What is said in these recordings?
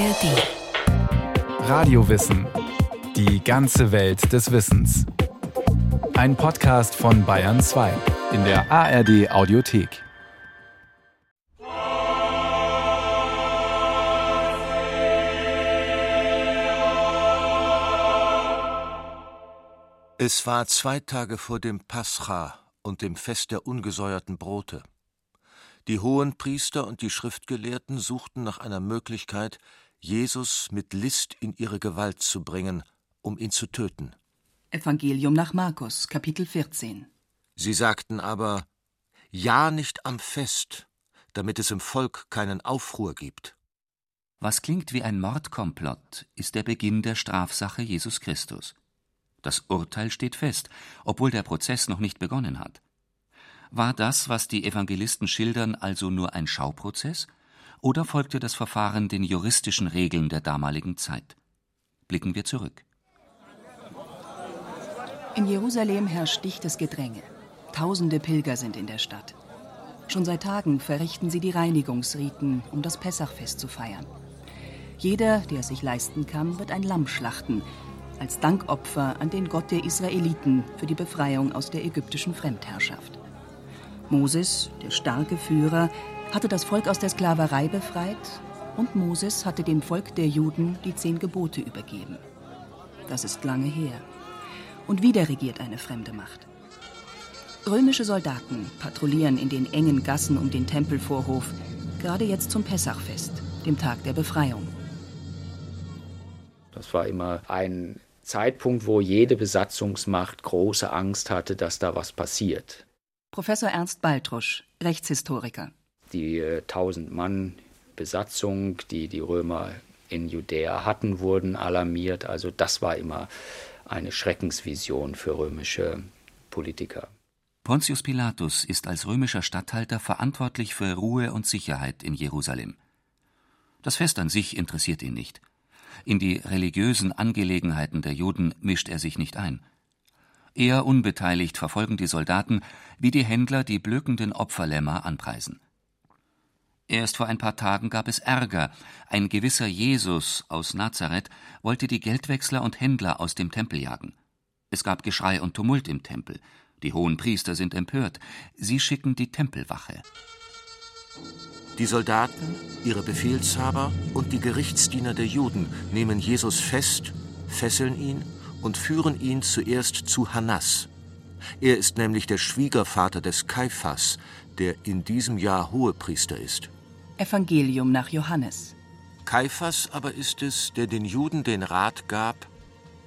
ARD. Radiowissen. Die ganze Welt des Wissens. Ein Podcast von Bayern 2 in der ARD Audiothek. Es war zwei Tage vor dem Pascha und dem Fest der ungesäuerten Brote. Die Hohenpriester und die Schriftgelehrten suchten nach einer Möglichkeit, Jesus mit List in ihre Gewalt zu bringen, um ihn zu töten. Evangelium nach Markus, Kapitel 14. Sie sagten aber, ja nicht am Fest, damit es im Volk keinen Aufruhr gibt. Was klingt wie ein Mordkomplott, ist der Beginn der Strafsache Jesus Christus. Das Urteil steht fest, obwohl der Prozess noch nicht begonnen hat. War das, was die Evangelisten schildern, also nur ein Schauprozess? Oder folgte das Verfahren den juristischen Regeln der damaligen Zeit? Blicken wir zurück. In Jerusalem herrscht dichtes Gedränge. Tausende Pilger sind in der Stadt. Schon seit Tagen verrichten sie die Reinigungsriten, um das Pessachfest zu feiern. Jeder, der es sich leisten kann, wird ein Lamm schlachten, als Dankopfer an den Gott der Israeliten für die Befreiung aus der ägyptischen Fremdherrschaft. Moses, der starke Führer, hatte das Volk aus der Sklaverei befreit und Moses hatte dem Volk der Juden die zehn Gebote übergeben. Das ist lange her. Und wieder regiert eine fremde Macht. Römische Soldaten patrouillieren in den engen Gassen um den Tempelvorhof, gerade jetzt zum Pessachfest, dem Tag der Befreiung. Das war immer ein Zeitpunkt, wo jede Besatzungsmacht große Angst hatte, dass da was passiert. Professor Ernst Baltrusch, Rechtshistoriker. Die 1000 Mann Besatzung, die die Römer in Judäa hatten, wurden alarmiert. Also das war immer eine Schreckensvision für römische Politiker. Pontius Pilatus ist als römischer Statthalter verantwortlich für Ruhe und Sicherheit in Jerusalem. Das Fest an sich interessiert ihn nicht. In die religiösen Angelegenheiten der Juden mischt er sich nicht ein. Eher unbeteiligt verfolgen die Soldaten, wie die Händler die blökenden Opferlämmer anpreisen. Erst vor ein paar Tagen gab es Ärger. Ein gewisser Jesus aus Nazareth wollte die Geldwechsler und Händler aus dem Tempel jagen. Es gab Geschrei und Tumult im Tempel. Die hohen Priester sind empört. Sie schicken die Tempelwache. Die Soldaten, ihre Befehlshaber und die Gerichtsdiener der Juden nehmen Jesus fest, fesseln ihn und führen ihn zuerst zu Hannas. Er ist nämlich der Schwiegervater des Kaiphas, der in diesem Jahr Hohepriester ist. Evangelium nach Johannes. Kaiphas aber ist es, der den Juden den Rat gab,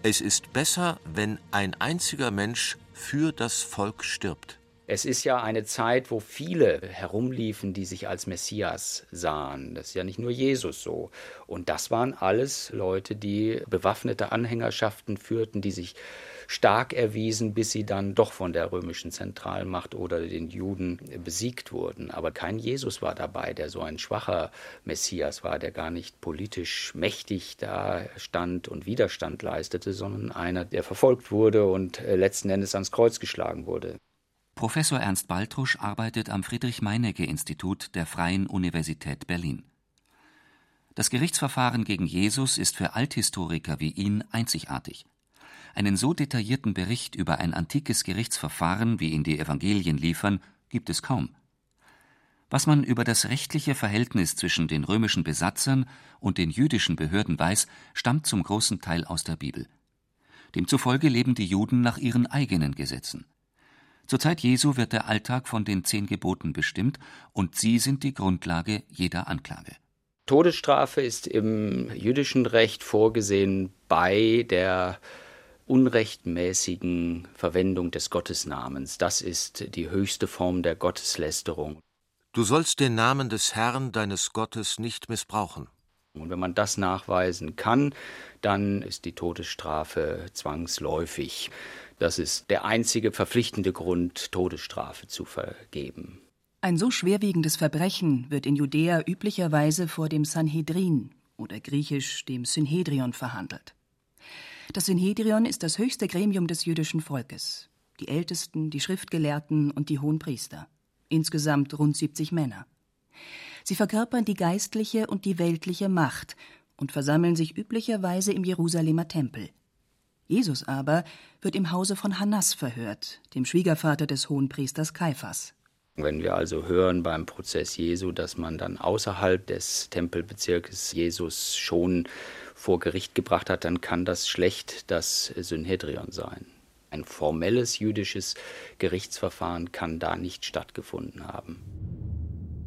es ist besser, wenn ein einziger Mensch für das Volk stirbt. Es ist ja eine Zeit, wo viele herumliefen, die sich als Messias sahen. Das ist ja nicht nur Jesus so. Und das waren alles Leute, die bewaffnete Anhängerschaften führten, die sich stark erwiesen, bis sie dann doch von der römischen Zentralmacht oder den Juden besiegt wurden. Aber kein Jesus war dabei, der so ein schwacher Messias war, der gar nicht politisch mächtig da stand und Widerstand leistete, sondern einer, der verfolgt wurde und letzten Endes ans Kreuz geschlagen wurde. Professor Ernst Baltrusch arbeitet am Friedrich-Meinecke-Institut der Freien Universität Berlin. Das Gerichtsverfahren gegen Jesus ist für Althistoriker wie ihn einzigartig. Einen so detaillierten Bericht über ein antikes Gerichtsverfahren, wie ihn die Evangelien liefern, gibt es kaum. Was man über das rechtliche Verhältnis zwischen den römischen Besatzern und den jüdischen Behörden weiß, stammt zum großen Teil aus der Bibel. Demzufolge leben die Juden nach ihren eigenen Gesetzen. Zur Zeit Jesu wird der Alltag von den zehn Geboten bestimmt, und sie sind die Grundlage jeder Anklage. Todesstrafe ist im jüdischen Recht vorgesehen bei der unrechtmäßigen Verwendung des Gottesnamens. Das ist die höchste Form der Gotteslästerung. Du sollst den Namen des Herrn deines Gottes nicht missbrauchen. Und wenn man das nachweisen kann, dann ist die Todesstrafe zwangsläufig. Das ist der einzige verpflichtende Grund, Todesstrafe zu vergeben. Ein so schwerwiegendes Verbrechen wird in Judäa üblicherweise vor dem Sanhedrin oder griechisch dem Synhedrion verhandelt. Das Synhedrion ist das höchste Gremium des jüdischen Volkes. Die Ältesten, die Schriftgelehrten und die Hohenpriester. Insgesamt rund 70 Männer. Sie verkörpern die geistliche und die weltliche Macht und versammeln sich üblicherweise im Jerusalemer Tempel. Jesus aber wird im Hause von Hannas verhört, dem Schwiegervater des Hohenpriesters Kaiphas. Wenn wir also hören beim Prozess Jesu, dass man dann außerhalb des Tempelbezirkes Jesus schon vor Gericht gebracht hat, dann kann das schlecht das Synhedrion sein. Ein formelles jüdisches Gerichtsverfahren kann da nicht stattgefunden haben.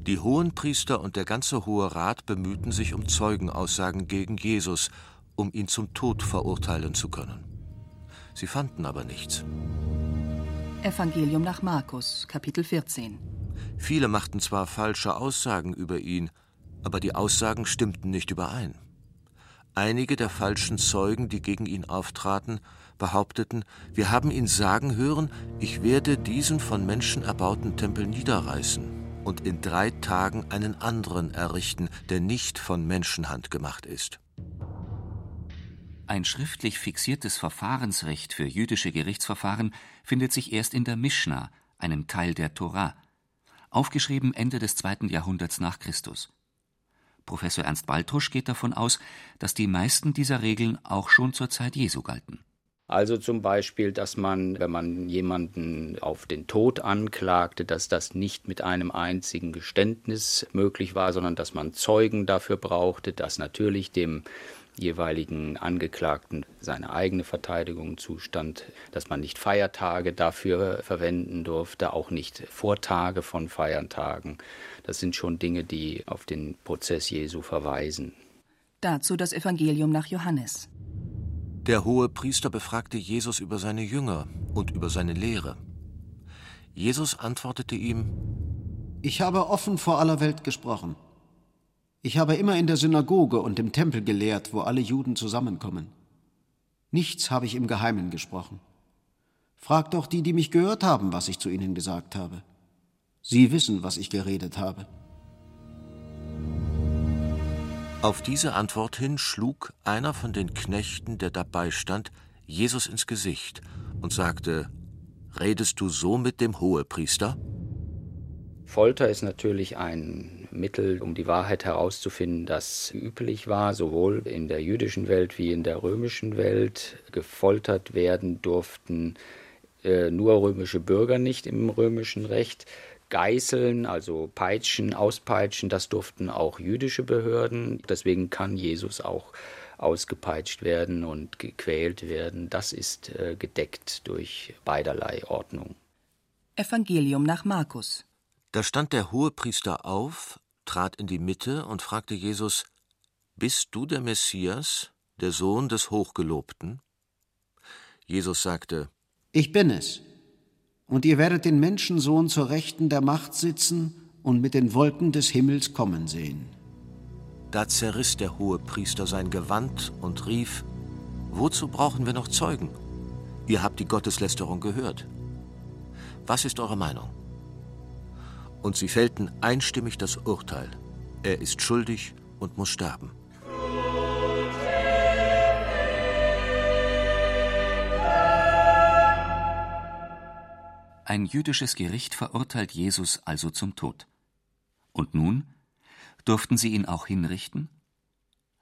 Die Hohenpriester und der ganze Hohe Rat bemühten sich um Zeugenaussagen gegen Jesus, um ihn zum Tod verurteilen zu können. Sie fanden aber nichts. Evangelium nach Markus, Kapitel 14. Viele machten zwar falsche Aussagen über ihn, aber die Aussagen stimmten nicht überein. Einige der falschen Zeugen, die gegen ihn auftraten, behaupteten, wir haben ihn sagen hören, ich werde diesen von Menschen erbauten Tempel niederreißen und in drei Tagen einen anderen errichten, der nicht von Menschenhand gemacht ist. Ein schriftlich fixiertes Verfahrensrecht für jüdische Gerichtsverfahren findet sich erst in der Mishnah, einem Teil der Torah, aufgeschrieben Ende des zweiten Jahrhunderts nach Christus. Professor Ernst Baltrusch geht davon aus, dass die meisten dieser Regeln auch schon zur Zeit Jesu galten. Also zum Beispiel, dass man, wenn man jemanden auf den Tod anklagte, dass das nicht mit einem einzigen Geständnis möglich war, sondern dass man Zeugen dafür brauchte, dass natürlich dem jeweiligen Angeklagten seine eigene Verteidigung zustand, dass man nicht Feiertage dafür verwenden durfte, auch nicht Vortage von Feiertagen. Das sind schon Dinge, die auf den Prozess Jesu verweisen. Dazu das Evangelium nach Johannes. Der hohe Priester befragte Jesus über seine Jünger und über seine Lehre. Jesus antwortete ihm Ich habe offen vor aller Welt gesprochen. Ich habe immer in der Synagoge und im Tempel gelehrt, wo alle Juden zusammenkommen. Nichts habe ich im Geheimen gesprochen. Fragt doch die, die mich gehört haben, was ich zu ihnen gesagt habe. Sie wissen, was ich geredet habe. Auf diese Antwort hin schlug einer von den Knechten, der dabei stand, Jesus ins Gesicht und sagte: Redest du so mit dem Hohepriester? Folter ist natürlich ein Mittel, um die Wahrheit herauszufinden, das üblich war, sowohl in der jüdischen Welt wie in der römischen Welt. Gefoltert werden durften äh, nur römische Bürger nicht im römischen Recht. Geißeln, also Peitschen, Auspeitschen, das durften auch jüdische Behörden. Deswegen kann Jesus auch ausgepeitscht werden und gequält werden. Das ist äh, gedeckt durch beiderlei Ordnung. Evangelium nach Markus. Da stand der Hohepriester auf, trat in die Mitte und fragte Jesus: Bist du der Messias, der Sohn des Hochgelobten? Jesus sagte: Ich bin es und ihr werdet den Menschensohn zur Rechten der Macht sitzen und mit den Wolken des Himmels kommen sehen. Da zerriss der hohe Priester sein Gewand und rief, Wozu brauchen wir noch Zeugen? Ihr habt die Gotteslästerung gehört. Was ist eure Meinung? Und sie fällten einstimmig das Urteil. Er ist schuldig und muss sterben. Ein jüdisches Gericht verurteilt Jesus also zum Tod. Und nun? Durften sie ihn auch hinrichten?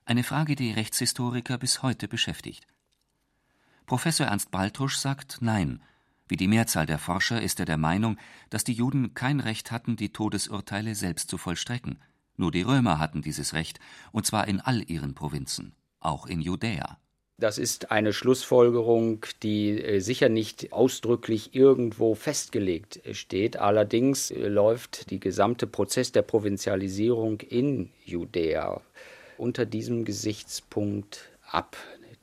Eine Frage, die Rechtshistoriker bis heute beschäftigt. Professor Ernst Baltrusch sagt Nein. Wie die Mehrzahl der Forscher ist er der Meinung, dass die Juden kein Recht hatten, die Todesurteile selbst zu vollstrecken. Nur die Römer hatten dieses Recht, und zwar in all ihren Provinzen, auch in Judäa. Das ist eine Schlussfolgerung, die äh, sicher nicht ausdrücklich irgendwo festgelegt steht. Allerdings äh, läuft der gesamte Prozess der Provinzialisierung in Judäa unter diesem Gesichtspunkt ab.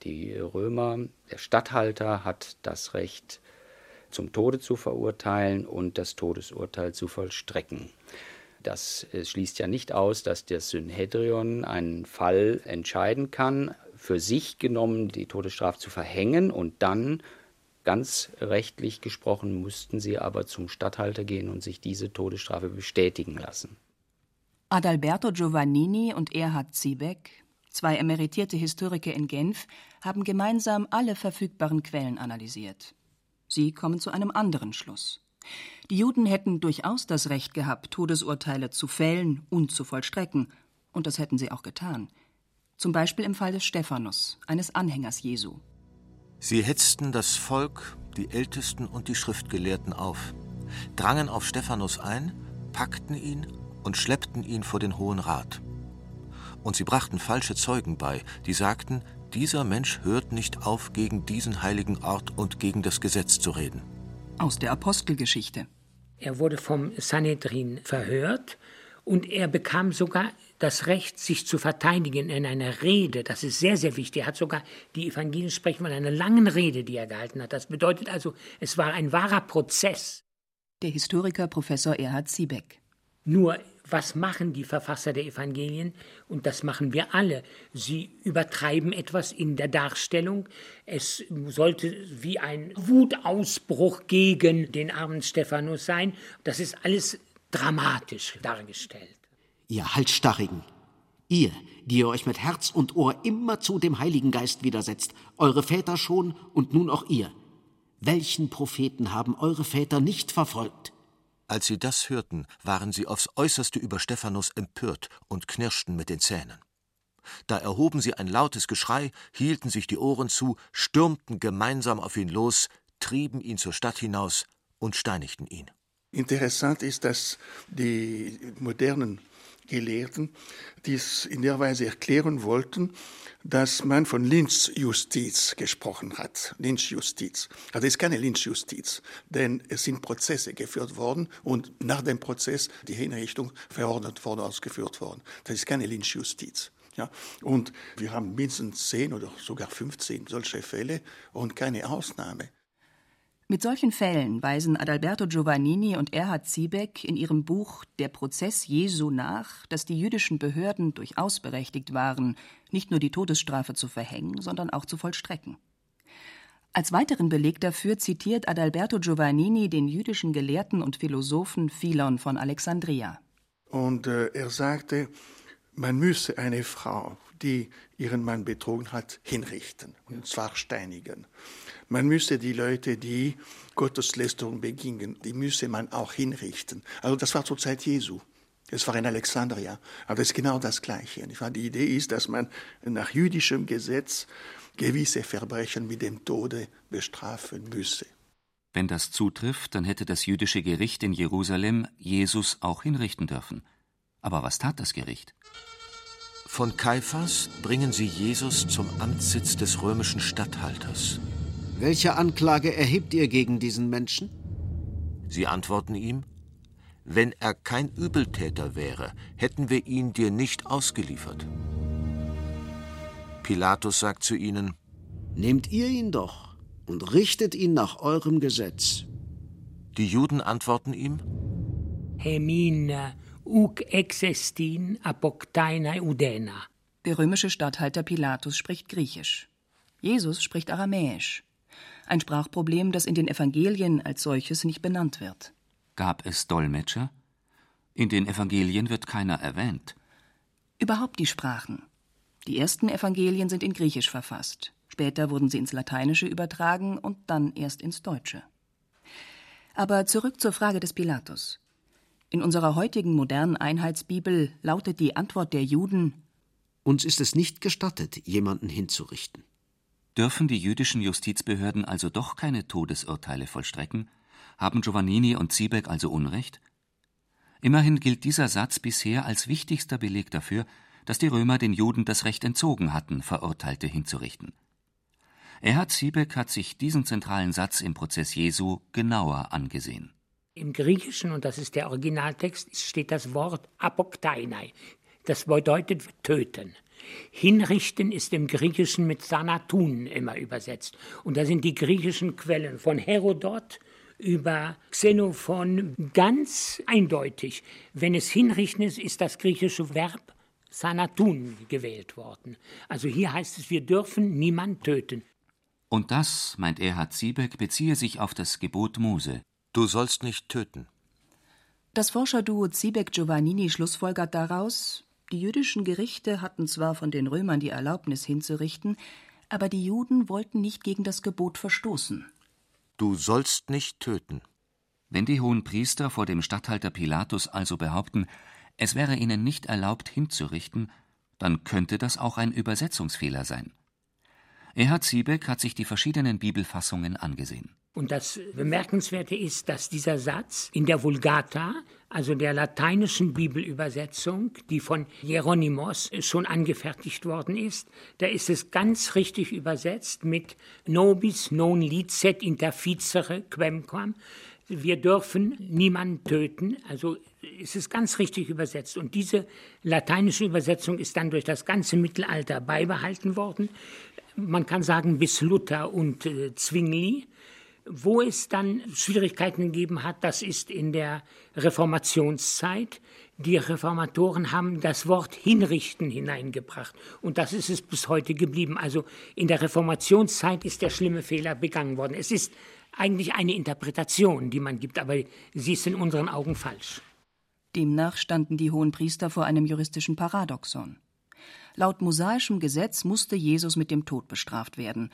Die Römer, der Statthalter hat das Recht, zum Tode zu verurteilen und das Todesurteil zu vollstrecken. Das schließt ja nicht aus, dass das Synhedrion einen Fall entscheiden kann, für sich genommen, die Todesstrafe zu verhängen und dann ganz rechtlich gesprochen mussten sie aber zum Statthalter gehen und sich diese Todesstrafe bestätigen lassen. Adalberto Giovannini und Erhard Ziebeck, zwei emeritierte Historiker in Genf, haben gemeinsam alle verfügbaren Quellen analysiert. Sie kommen zu einem anderen Schluss. Die Juden hätten durchaus das Recht gehabt, Todesurteile zu fällen und zu vollstrecken, und das hätten sie auch getan. Zum Beispiel im Fall des Stephanus, eines Anhängers Jesu. Sie hetzten das Volk, die Ältesten und die Schriftgelehrten auf, drangen auf Stephanus ein, packten ihn und schleppten ihn vor den Hohen Rat. Und sie brachten falsche Zeugen bei, die sagten, dieser Mensch hört nicht auf, gegen diesen heiligen Ort und gegen das Gesetz zu reden. Aus der Apostelgeschichte. Er wurde vom Sanhedrin verhört und er bekam sogar das Recht, sich zu verteidigen in einer Rede. Das ist sehr, sehr wichtig. Er hat sogar, die Evangelien sprechen von einer langen Rede, die er gehalten hat. Das bedeutet also, es war ein wahrer Prozess. Der Historiker Professor Erhard Siebeck. Nur, was machen die Verfasser der Evangelien? Und das machen wir alle. Sie übertreiben etwas in der Darstellung. Es sollte wie ein Wutausbruch gegen den armen Stephanus sein. Das ist alles dramatisch dargestellt. Ihr Halsstarrigen, ihr, die ihr euch mit Herz und Ohr immer zu dem Heiligen Geist widersetzt, eure Väter schon und nun auch ihr. Welchen Propheten haben eure Väter nicht verfolgt? Als sie das hörten, waren sie aufs äußerste über Stephanus empört und knirschten mit den Zähnen. Da erhoben sie ein lautes Geschrei, hielten sich die Ohren zu, stürmten gemeinsam auf ihn los, trieben ihn zur Stadt hinaus und steinigten ihn. Interessant ist, dass die modernen Gelehrten dies in der Weise erklären wollten, dass man von Lynchjustiz gesprochen hat. Lynchjustiz. Also es ist keine Lynchjustiz, denn es sind Prozesse geführt worden und nach dem Prozess die Hinrichtung verordnet worden, ausgeführt worden. Das ist keine Lynchjustiz. Ja, und wir haben mindestens zehn oder sogar 15 solche Fälle und keine Ausnahme. Mit solchen Fällen weisen Adalberto Giovannini und Erhard Ziebeck in ihrem Buch Der Prozess Jesu nach, dass die jüdischen Behörden durchaus berechtigt waren, nicht nur die Todesstrafe zu verhängen, sondern auch zu vollstrecken. Als weiteren Beleg dafür zitiert Adalberto Giovannini den jüdischen Gelehrten und Philosophen Philon von Alexandria. Und äh, er sagte, man müsse eine Frau, die ihren Mann betrogen hat, hinrichten, und zwar steinigen. Man müsse die Leute, die Gotteslästerung begingen, die müsse man auch hinrichten. Also das war zur Zeit Jesu. Es war in Alexandria. Aber das ist genau das Gleiche. Die Idee ist, dass man nach jüdischem Gesetz gewisse Verbrechen mit dem Tode bestrafen müsse. Wenn das zutrifft, dann hätte das jüdische Gericht in Jerusalem Jesus auch hinrichten dürfen. Aber was tat das Gericht? Von Kaiphas bringen sie Jesus zum Amtssitz des römischen Statthalters. Welche Anklage erhebt ihr gegen diesen Menschen? Sie antworten ihm, wenn er kein Übeltäter wäre, hätten wir ihn dir nicht ausgeliefert. Pilatus sagt zu ihnen, Nehmt ihr ihn doch und richtet ihn nach eurem Gesetz. Die Juden antworten ihm, Hemina uk existin apoktaina udena. Der römische Statthalter Pilatus spricht Griechisch. Jesus spricht Aramäisch ein Sprachproblem, das in den Evangelien als solches nicht benannt wird. Gab es Dolmetscher? In den Evangelien wird keiner erwähnt. Überhaupt die Sprachen. Die ersten Evangelien sind in Griechisch verfasst. Später wurden sie ins Lateinische übertragen und dann erst ins Deutsche. Aber zurück zur Frage des Pilatus. In unserer heutigen modernen Einheitsbibel lautet die Antwort der Juden Uns ist es nicht gestattet, jemanden hinzurichten. Dürfen die jüdischen Justizbehörden also doch keine Todesurteile vollstrecken? Haben Giovannini und Ziebeck also Unrecht? Immerhin gilt dieser Satz bisher als wichtigster Beleg dafür, dass die Römer den Juden das Recht entzogen hatten, Verurteilte hinzurichten. Erhard Ziebeck hat sich diesen zentralen Satz im Prozess Jesu genauer angesehen. Im Griechischen, und das ist der Originaltext, steht das Wort apokteinai. Das bedeutet töten. Hinrichten ist im Griechischen mit Thanatun immer übersetzt. Und da sind die griechischen Quellen von Herodot über Xenophon ganz eindeutig. Wenn es hinrichten ist, ist das griechische Verb Thanatun gewählt worden. Also hier heißt es, wir dürfen niemand töten. Und das, meint Erhard Siebeck, beziehe sich auf das Gebot Mose. Du sollst nicht töten. Das Forscherduo Ziebeck-Giovannini schlussfolgert daraus, die jüdischen Gerichte hatten zwar von den Römern die Erlaubnis hinzurichten, aber die Juden wollten nicht gegen das Gebot verstoßen. Du sollst nicht töten. Wenn die hohen Priester vor dem Statthalter Pilatus also behaupten, es wäre ihnen nicht erlaubt hinzurichten, dann könnte das auch ein Übersetzungsfehler sein. Erhard Ziebeck hat sich die verschiedenen Bibelfassungen angesehen. Und das Bemerkenswerte ist, dass dieser Satz in der Vulgata, also der lateinischen Bibelübersetzung, die von Hieronymus schon angefertigt worden ist, da ist es ganz richtig übersetzt mit nobis non licet interficere quemquam. Wir dürfen niemanden töten, also ist es ganz richtig übersetzt. Und diese lateinische Übersetzung ist dann durch das ganze Mittelalter beibehalten worden. Man kann sagen bis Luther und äh, Zwingli. Wo es dann Schwierigkeiten gegeben hat, das ist in der Reformationszeit. Die Reformatoren haben das Wort hinrichten hineingebracht. Und das ist es bis heute geblieben. Also in der Reformationszeit ist der schlimme Fehler begangen worden. Es ist eigentlich eine Interpretation, die man gibt, aber sie ist in unseren Augen falsch. Demnach standen die hohen Priester vor einem juristischen Paradoxon. Laut mosaischem Gesetz musste Jesus mit dem Tod bestraft werden.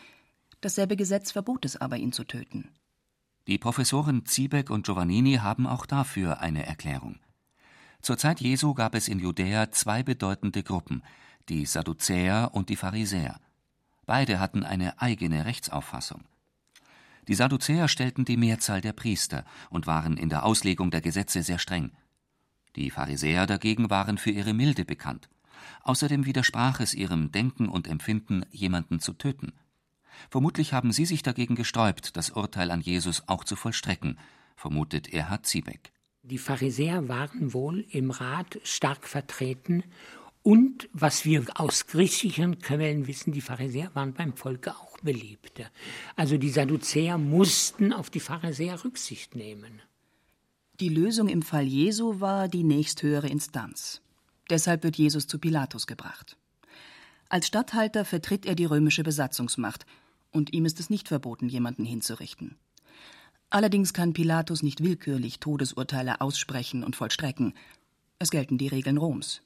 Dasselbe Gesetz verbot es aber, ihn zu töten. Die Professoren Ziebeck und Giovannini haben auch dafür eine Erklärung. Zur Zeit Jesu gab es in Judäa zwei bedeutende Gruppen, die Sadduzäer und die Pharisäer. Beide hatten eine eigene Rechtsauffassung. Die Sadduzäer stellten die Mehrzahl der Priester und waren in der Auslegung der Gesetze sehr streng. Die Pharisäer dagegen waren für ihre Milde bekannt. Außerdem widersprach es ihrem Denken und Empfinden, jemanden zu töten. Vermutlich haben sie sich dagegen gesträubt, das Urteil an Jesus auch zu vollstrecken, vermutet Erhard Ziebeck. Die Pharisäer waren wohl im Rat stark vertreten und was wir aus griechischen Quellen wissen, die Pharisäer waren beim Volke auch beliebt. Also die Sadduzäer mussten auf die Pharisäer Rücksicht nehmen. Die Lösung im Fall Jesu war die nächsthöhere Instanz. Deshalb wird Jesus zu Pilatus gebracht. Als Statthalter vertritt er die römische Besatzungsmacht, und ihm ist es nicht verboten, jemanden hinzurichten. Allerdings kann Pilatus nicht willkürlich Todesurteile aussprechen und vollstrecken. Es gelten die Regeln Roms.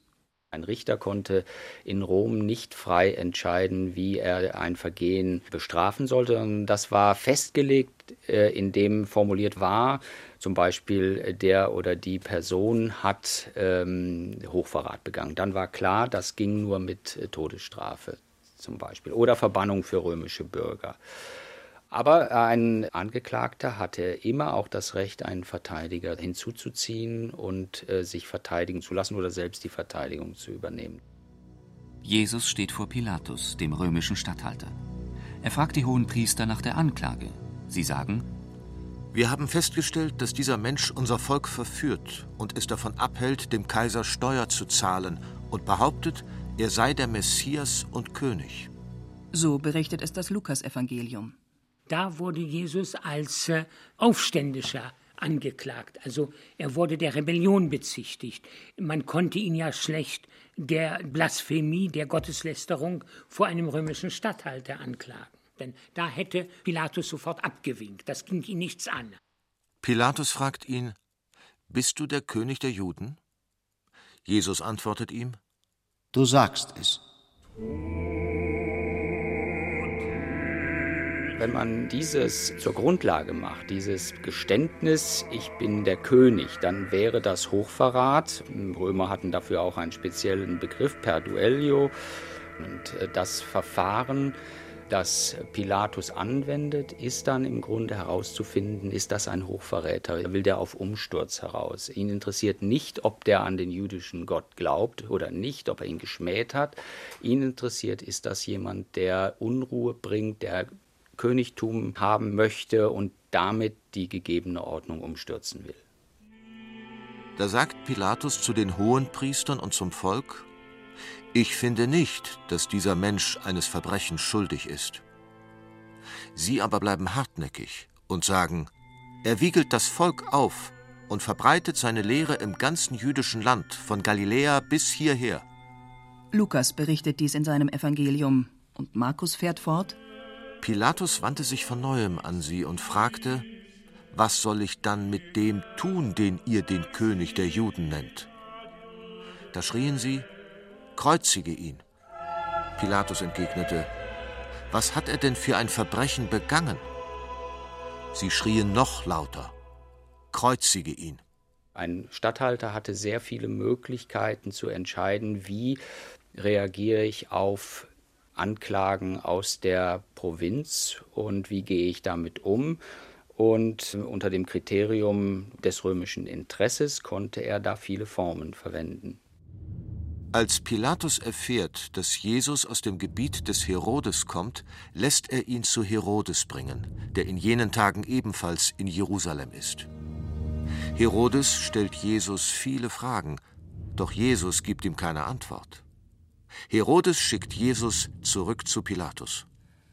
Ein Richter konnte in Rom nicht frei entscheiden, wie er ein Vergehen bestrafen sollte. das war festgelegt, äh, indem formuliert war, zum Beispiel der oder die Person hat ähm, Hochverrat begangen. Dann war klar, das ging nur mit Todesstrafe zum Beispiel oder Verbannung für römische Bürger. Aber ein Angeklagter hatte immer auch das Recht, einen Verteidiger hinzuzuziehen und äh, sich verteidigen zu lassen oder selbst die Verteidigung zu übernehmen. Jesus steht vor Pilatus, dem römischen Statthalter. Er fragt die hohen Priester nach der Anklage. Sie sagen, wir haben festgestellt, dass dieser Mensch unser Volk verführt und es davon abhält, dem Kaiser Steuer zu zahlen und behauptet, er sei der Messias und König. So berichtet es das Lukasevangelium. Da wurde Jesus als äh, Aufständischer angeklagt. Also er wurde der Rebellion bezichtigt. Man konnte ihn ja schlecht der Blasphemie, der Gotteslästerung vor einem römischen Statthalter anklagen. Denn da hätte Pilatus sofort abgewinkt. Das ging ihn nichts an. Pilatus fragt ihn: Bist du der König der Juden? Jesus antwortet ihm: Du sagst es. Wenn man dieses zur Grundlage macht, dieses Geständnis, ich bin der König, dann wäre das Hochverrat. Römer hatten dafür auch einen speziellen Begriff, per duellio. Und äh, das Verfahren, das Pilatus anwendet, ist dann im Grunde herauszufinden, ist das ein Hochverräter? Will der auf Umsturz heraus? Ihn interessiert nicht, ob der an den jüdischen Gott glaubt oder nicht, ob er ihn geschmäht hat. Ihn interessiert, ist das jemand, der Unruhe bringt, der Königtum haben möchte und damit die gegebene Ordnung umstürzen will. Da sagt Pilatus zu den Hohenpriestern und zum Volk, ich finde nicht, dass dieser Mensch eines Verbrechens schuldig ist. Sie aber bleiben hartnäckig und sagen, er wiegelt das Volk auf und verbreitet seine Lehre im ganzen jüdischen Land, von Galiläa bis hierher. Lukas berichtet dies in seinem Evangelium und Markus fährt fort, Pilatus wandte sich von neuem an sie und fragte, was soll ich dann mit dem tun, den ihr den König der Juden nennt? Da schrien sie, kreuzige ihn. Pilatus entgegnete, was hat er denn für ein Verbrechen begangen? Sie schrien noch lauter, kreuzige ihn. Ein Statthalter hatte sehr viele Möglichkeiten zu entscheiden, wie reagiere ich auf Anklagen aus der Provinz und wie gehe ich damit um? Und unter dem Kriterium des römischen Interesses konnte er da viele Formen verwenden. Als Pilatus erfährt, dass Jesus aus dem Gebiet des Herodes kommt, lässt er ihn zu Herodes bringen, der in jenen Tagen ebenfalls in Jerusalem ist. Herodes stellt Jesus viele Fragen, doch Jesus gibt ihm keine Antwort. Herodes schickt Jesus zurück zu Pilatus.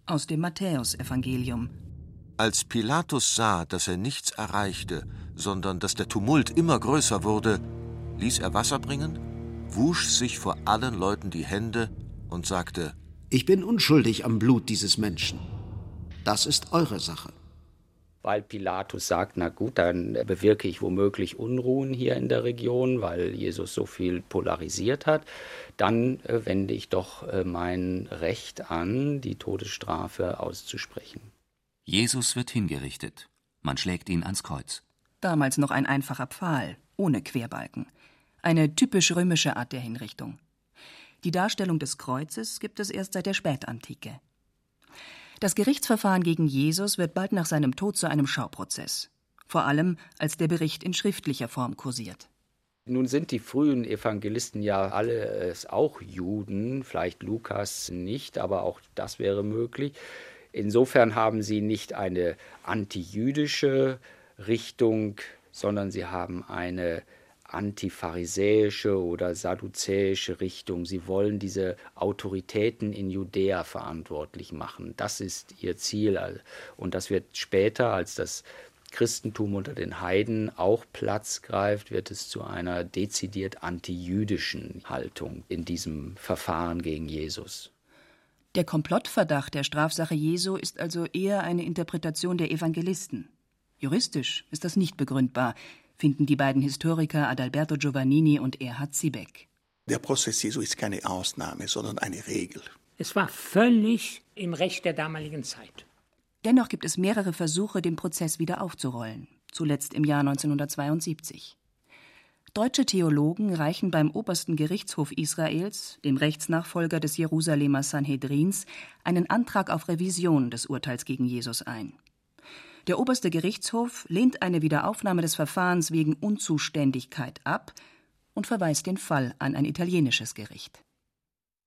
Aus dem Matthäusevangelium. Als Pilatus sah, dass er nichts erreichte, sondern dass der Tumult immer größer wurde, ließ er Wasser bringen, wusch sich vor allen Leuten die Hände und sagte: Ich bin unschuldig am Blut dieses Menschen. Das ist eure Sache weil Pilatus sagt, na gut, dann bewirke ich womöglich Unruhen hier in der Region, weil Jesus so viel polarisiert hat, dann äh, wende ich doch äh, mein Recht an, die Todesstrafe auszusprechen. Jesus wird hingerichtet. Man schlägt ihn ans Kreuz. Damals noch ein einfacher Pfahl, ohne Querbalken. Eine typisch römische Art der Hinrichtung. Die Darstellung des Kreuzes gibt es erst seit der Spätantike. Das Gerichtsverfahren gegen Jesus wird bald nach seinem Tod zu einem Schauprozess, vor allem als der Bericht in schriftlicher Form kursiert. Nun sind die frühen Evangelisten ja alle auch Juden, vielleicht Lukas nicht, aber auch das wäre möglich. Insofern haben sie nicht eine antijüdische Richtung, sondern sie haben eine antipharisäische oder sadduzäische Richtung. Sie wollen diese Autoritäten in Judäa verantwortlich machen. Das ist ihr Ziel. Und das wird später, als das Christentum unter den Heiden auch Platz greift, wird es zu einer dezidiert antijüdischen Haltung in diesem Verfahren gegen Jesus. Der Komplottverdacht der Strafsache Jesu ist also eher eine Interpretation der Evangelisten. Juristisch ist das nicht begründbar finden die beiden Historiker Adalberto Giovannini und Erhard Ziebeck. Der Prozess Jesu ist keine Ausnahme, sondern eine Regel. Es war völlig im Recht der damaligen Zeit. Dennoch gibt es mehrere Versuche, den Prozess wieder aufzurollen, zuletzt im Jahr 1972. Deutsche Theologen reichen beim obersten Gerichtshof Israels, dem Rechtsnachfolger des Jerusalemer Sanhedrins, einen Antrag auf Revision des Urteils gegen Jesus ein. Der oberste Gerichtshof lehnt eine Wiederaufnahme des Verfahrens wegen Unzuständigkeit ab und verweist den Fall an ein italienisches Gericht.